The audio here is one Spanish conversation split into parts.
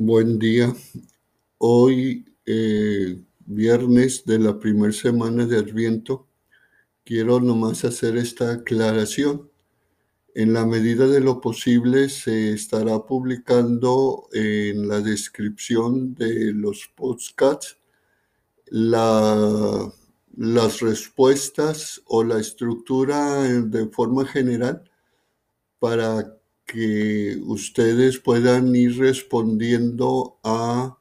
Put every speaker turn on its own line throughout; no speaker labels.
Buen día. Hoy, eh, viernes de la primera semana de Adviento, quiero nomás hacer esta aclaración. En la medida de lo posible se estará publicando en la descripción de los podcasts la, las respuestas o la estructura de forma general para que ustedes puedan ir respondiendo a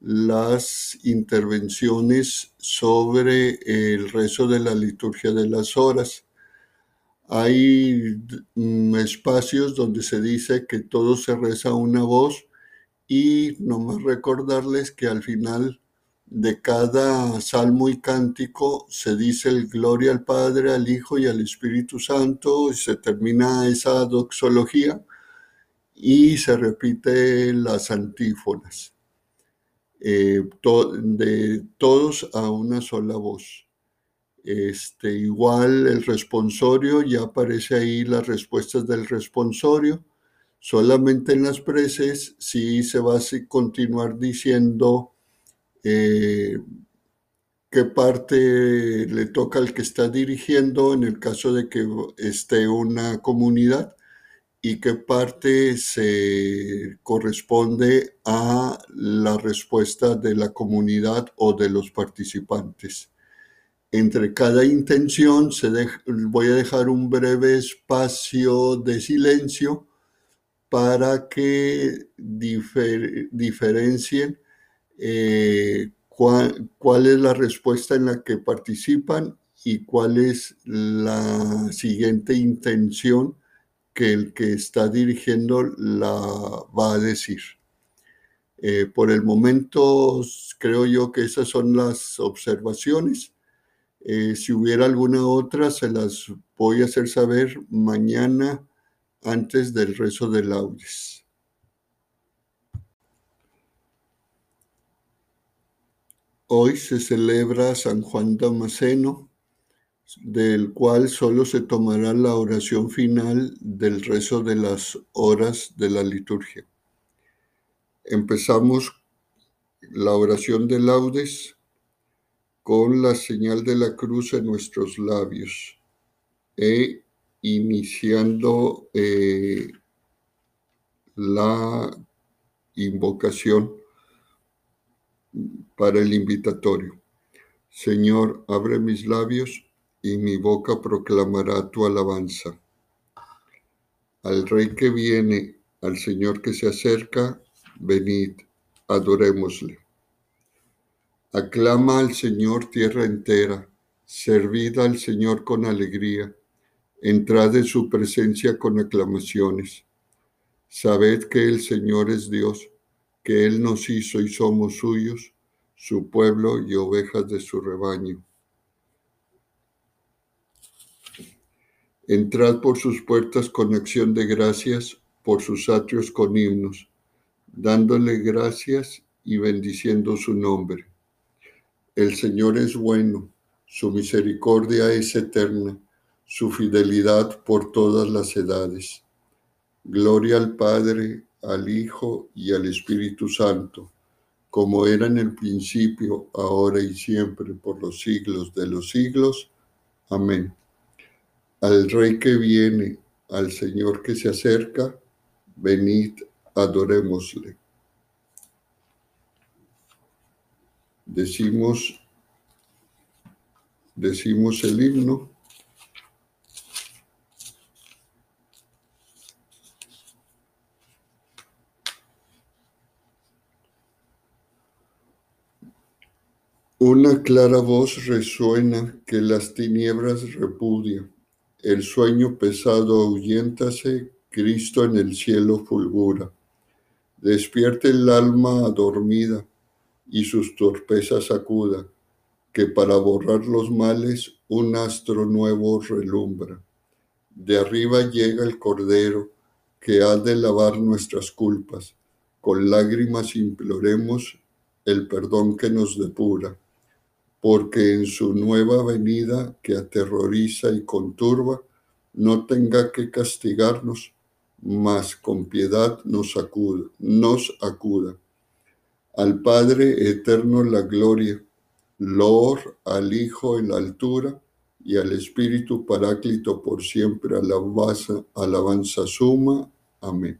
las intervenciones sobre el rezo de la liturgia de las horas. Hay mm, espacios donde se dice que todo se reza una voz y nomás recordarles que al final de cada salmo y cántico se dice el gloria al Padre, al Hijo y al Espíritu Santo y se termina esa doxología y se repite las antífonas eh, de todos a una sola voz. Este, igual el responsorio, ya aparece ahí las respuestas del responsorio. Solamente en las preces sí se va a continuar diciendo eh, qué parte le toca al que está dirigiendo en el caso de que esté una comunidad y qué parte se corresponde a la respuesta de la comunidad o de los participantes. Entre cada intención se voy a dejar un breve espacio de silencio para que diferencien eh, cuál, es la respuesta en la que participan y cuál es la siguiente intención que el que está dirigiendo la va a decir. Eh, por el momento creo yo que esas son las observaciones. Eh, si hubiera alguna otra, se las voy a hacer saber mañana antes del rezo de laudes. Hoy se celebra San Juan Damasceno, del cual solo se tomará la oración final del rezo de las horas de la liturgia. Empezamos la oración de laudes con la señal de la cruz en nuestros labios e iniciando eh, la invocación para el invitatorio. Señor, abre mis labios y mi boca proclamará tu alabanza. Al Rey que viene, al Señor que se acerca, venid, adorémosle. Aclama al Señor tierra entera, servid al Señor con alegría, entrad en su presencia con aclamaciones. Sabed que el Señor es Dios que Él nos hizo y somos suyos, su pueblo y ovejas de su rebaño. Entrad por sus puertas con acción de gracias, por sus atrios con himnos, dándole gracias y bendiciendo su nombre. El Señor es bueno, su misericordia es eterna, su fidelidad por todas las edades. Gloria al Padre, al Hijo y al Espíritu Santo, como era en el principio, ahora y siempre, por los siglos de los siglos. Amén. Al Rey que viene, al Señor que se acerca, venid, adorémosle. Decimos, decimos el himno. Una clara voz resuena que las tinieblas repudia, el sueño pesado ahuyéntase, Cristo en el cielo fulgura. Despierte el alma adormida y sus torpezas acuda, que para borrar los males un astro nuevo relumbra. De arriba llega el Cordero, que ha de lavar nuestras culpas. Con lágrimas imploremos el perdón que nos depura porque en su nueva venida que aterroriza y conturba, no tenga que castigarnos, mas con piedad nos acuda. Al Padre eterno la gloria, Lor al Hijo en la altura y al Espíritu Paráclito por siempre alabanza, alabanza suma. Amén.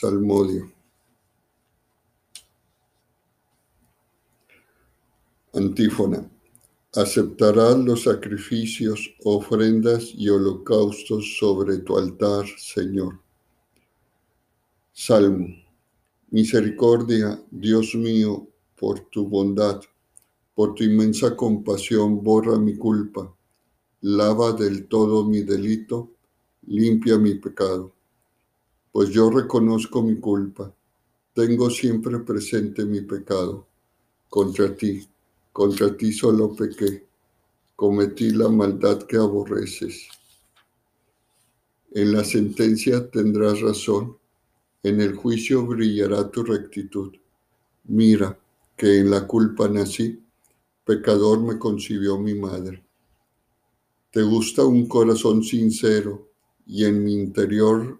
Salmodio. Antífona. Aceptarás los sacrificios, ofrendas y holocaustos sobre tu altar, Señor. Salmo. Misericordia, Dios mío, por tu bondad, por tu inmensa compasión, borra mi culpa, lava del todo mi delito, limpia mi pecado. Pues yo reconozco mi culpa, tengo siempre presente mi pecado contra ti contra ti solo pequé, cometí la maldad que aborreces. En la sentencia tendrás razón, en el juicio brillará tu rectitud. Mira que en la culpa nací, pecador me concibió mi madre. Te gusta un corazón sincero y en mi interior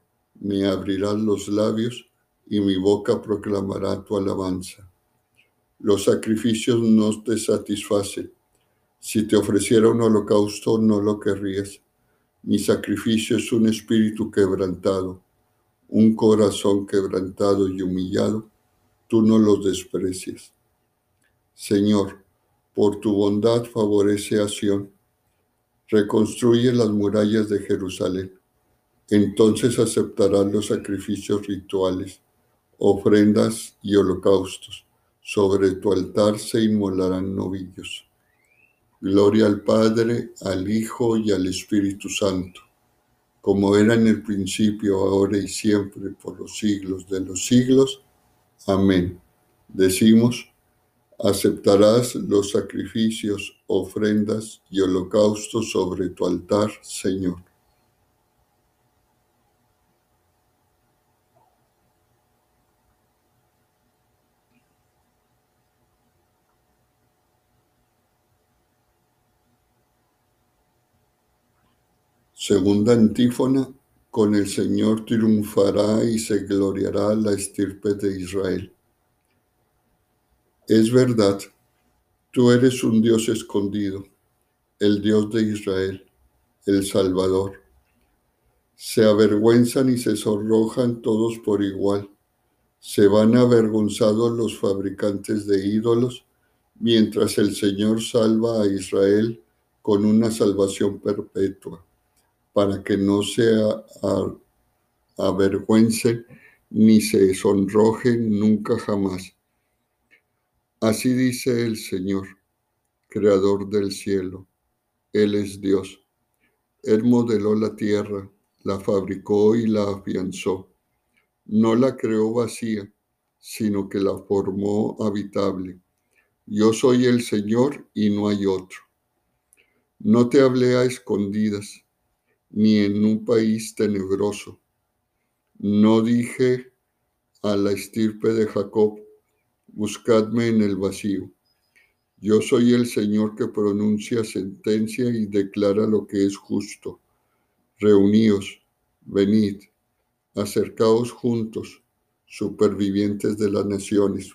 me abrirás los labios y mi boca proclamará tu alabanza. Los sacrificios no te satisfacen. Si te ofreciera un holocausto, no lo querrías. Mi sacrificio es un espíritu quebrantado, un corazón quebrantado y humillado. Tú no los desprecias. Señor, por tu bondad favorece a Sión. Reconstruye las murallas de Jerusalén. Entonces aceptarán los sacrificios rituales, ofrendas y holocaustos sobre tu altar se inmolarán novillos. Gloria al Padre, al Hijo y al Espíritu Santo, como era en el principio, ahora y siempre, por los siglos de los siglos. Amén. Decimos, aceptarás los sacrificios, ofrendas y holocaustos sobre tu altar, Señor. Segunda antífona, con el Señor triunfará y se gloriará la estirpe de Israel. Es verdad, tú eres un Dios escondido, el Dios de Israel, el Salvador. Se avergüenzan y se sonrojan todos por igual. Se van avergonzados los fabricantes de ídolos, mientras el Señor salva a Israel con una salvación perpetua para que no se avergüence ni se sonroje nunca jamás. Así dice el Señor, Creador del cielo. Él es Dios. Él modeló la tierra, la fabricó y la afianzó. No la creó vacía, sino que la formó habitable. Yo soy el Señor y no hay otro. No te hablé a escondidas ni en un país tenebroso. No dije a la estirpe de Jacob, buscadme en el vacío. Yo soy el Señor que pronuncia sentencia y declara lo que es justo. Reuníos, venid, acercaos juntos, supervivientes de las naciones.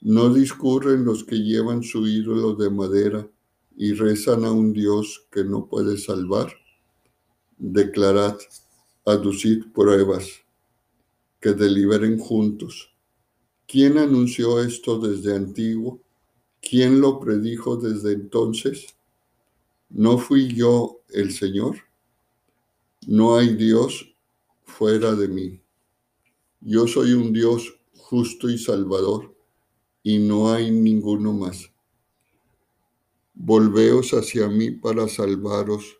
No discurren los que llevan su ídolo de madera, y rezan a un Dios que no puede salvar? Declarad, aducid pruebas, que deliberen juntos. ¿Quién anunció esto desde antiguo? ¿Quién lo predijo desde entonces? ¿No fui yo el Señor? No hay Dios fuera de mí. Yo soy un Dios justo y salvador, y no hay ninguno más. Volveos hacia mí para salvaros,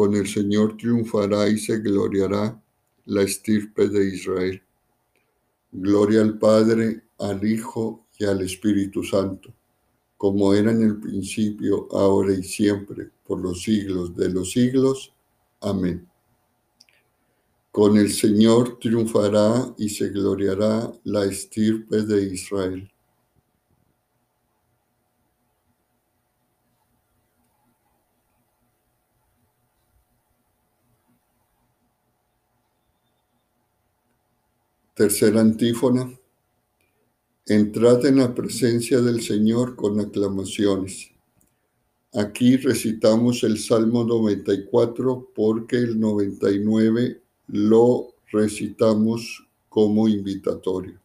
Con el Señor triunfará y se gloriará la estirpe de Israel. Gloria al Padre, al Hijo y al Espíritu Santo, como era en el principio, ahora y siempre, por los siglos de los siglos. Amén. Con el Señor triunfará y se gloriará la estirpe de Israel. Tercera antífona. Entrad en la presencia del Señor con aclamaciones. Aquí recitamos el Salmo 94 porque el 99 lo recitamos como invitatorio.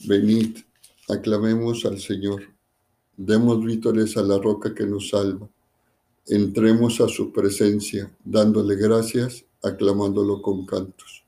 Venid, aclamemos al Señor, demos vítores a la roca que nos salva, entremos a su presencia, dándole gracias, aclamándolo con cantos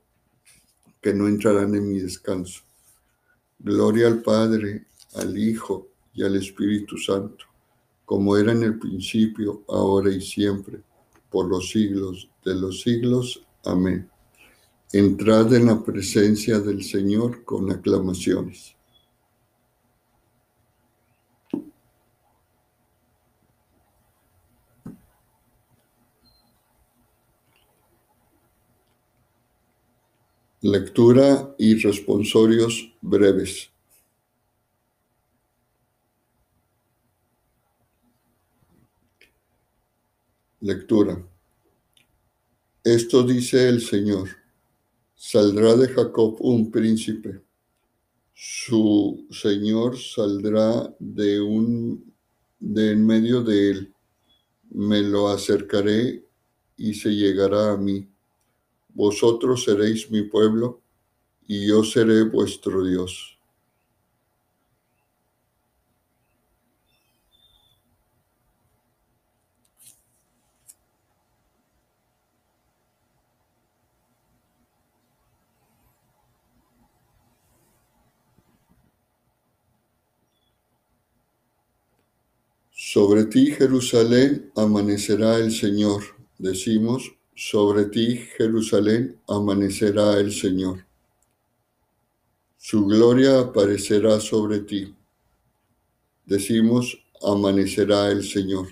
que no entrarán en mi descanso. Gloria al Padre, al Hijo y al Espíritu Santo, como era en el principio, ahora y siempre, por los siglos de los siglos. Amén. Entrad en la presencia del Señor con aclamaciones. Lectura y responsorios breves. Lectura. Esto dice el Señor. Saldrá de Jacob un príncipe. Su Señor saldrá de un de en medio de él. Me lo acercaré y se llegará a mí vosotros seréis mi pueblo y yo seré vuestro Dios. Sobre ti, Jerusalén, amanecerá el Señor. Decimos, sobre ti, Jerusalén, amanecerá el Señor. Su gloria aparecerá sobre ti. Decimos, amanecerá el Señor.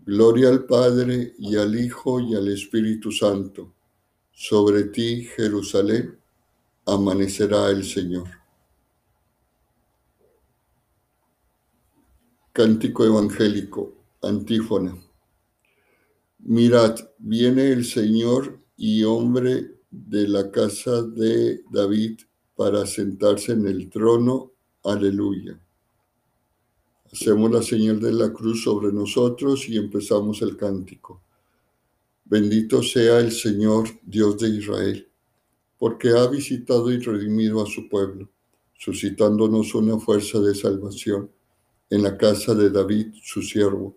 Gloria al Padre y al Hijo y al Espíritu Santo. Sobre ti, Jerusalén, amanecerá el Señor. Cántico evangélico, antífona. Mirad, viene el Señor y hombre de la casa de David para sentarse en el trono. Aleluya. Hacemos la señal de la cruz sobre nosotros y empezamos el cántico. Bendito sea el Señor, Dios de Israel, porque ha visitado y redimido a su pueblo, suscitándonos una fuerza de salvación en la casa de David, su siervo,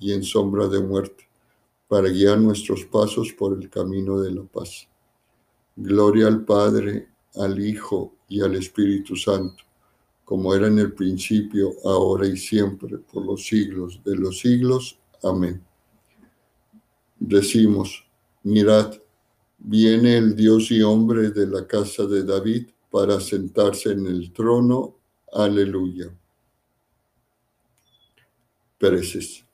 y en sombra de muerte, para guiar nuestros pasos por el camino de la paz. Gloria al Padre, al Hijo y al Espíritu Santo, como era en el principio, ahora y siempre, por los siglos de los siglos. Amén. Decimos, Mirad, viene el Dios y hombre de la casa de David para sentarse en el trono. Aleluya. Pereces.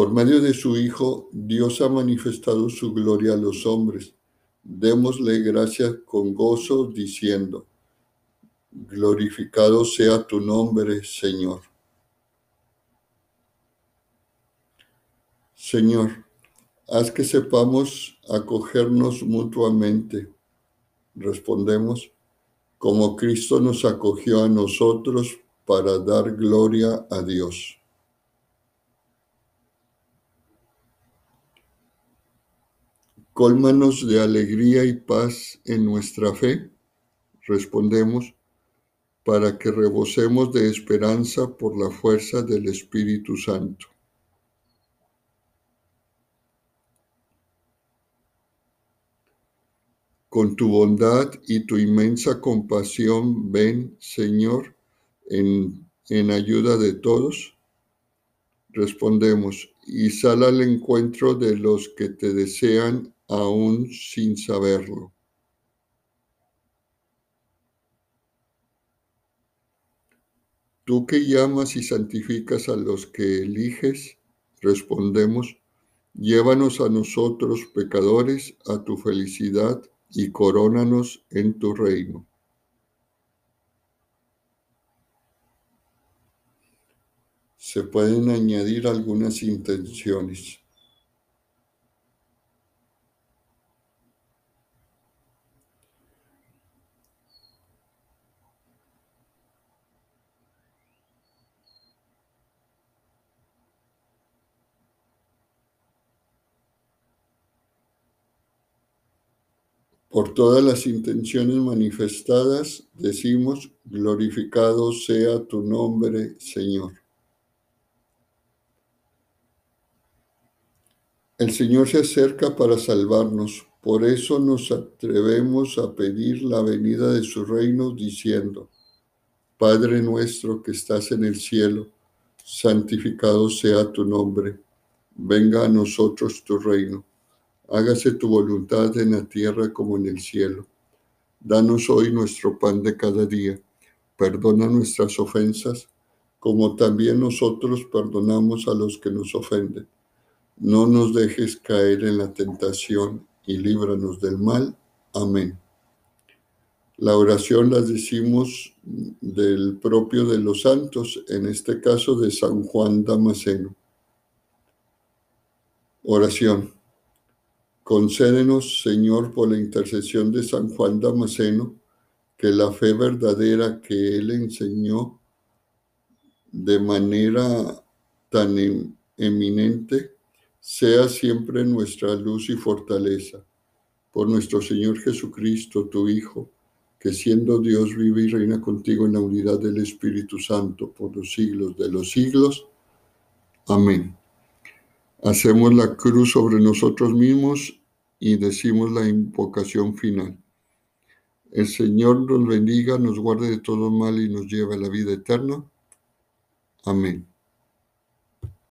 Por medio de su Hijo, Dios ha manifestado su gloria a los hombres. Démosle gracias con gozo, diciendo, glorificado sea tu nombre, Señor. Señor, haz que sepamos acogernos mutuamente. Respondemos, como Cristo nos acogió a nosotros para dar gloria a Dios. Cólmanos de alegría y paz en nuestra fe. Respondemos, para que rebosemos de esperanza por la fuerza del Espíritu Santo. Con tu bondad y tu inmensa compasión, ven, Señor, en, en ayuda de todos. Respondemos, y sal al encuentro de los que te desean aún sin saberlo. Tú que llamas y santificas a los que eliges, respondemos, llévanos a nosotros pecadores a tu felicidad y corónanos en tu reino. Se pueden añadir algunas intenciones. Por todas las intenciones manifestadas, decimos, glorificado sea tu nombre, Señor. El Señor se acerca para salvarnos, por eso nos atrevemos a pedir la venida de su reino diciendo, Padre nuestro que estás en el cielo, santificado sea tu nombre, venga a nosotros tu reino hágase tu voluntad en la tierra como en el cielo. Danos hoy nuestro pan de cada día. Perdona nuestras ofensas, como también nosotros perdonamos a los que nos ofenden. No nos dejes caer en la tentación y líbranos del mal. Amén. La oración la decimos del propio de los santos, en este caso de San Juan Damasceno. Oración. Concédenos, Señor, por la intercesión de San Juan Damasceno, que la fe verdadera que él enseñó de manera tan eminente, sea siempre nuestra luz y fortaleza. Por nuestro Señor Jesucristo, tu Hijo, que siendo Dios vive y reina contigo en la unidad del Espíritu Santo por los siglos de los siglos. Amén. Hacemos la cruz sobre nosotros mismos y decimos la invocación final. El Señor nos bendiga, nos guarde de todo mal y nos lleve a la vida eterna. Amén.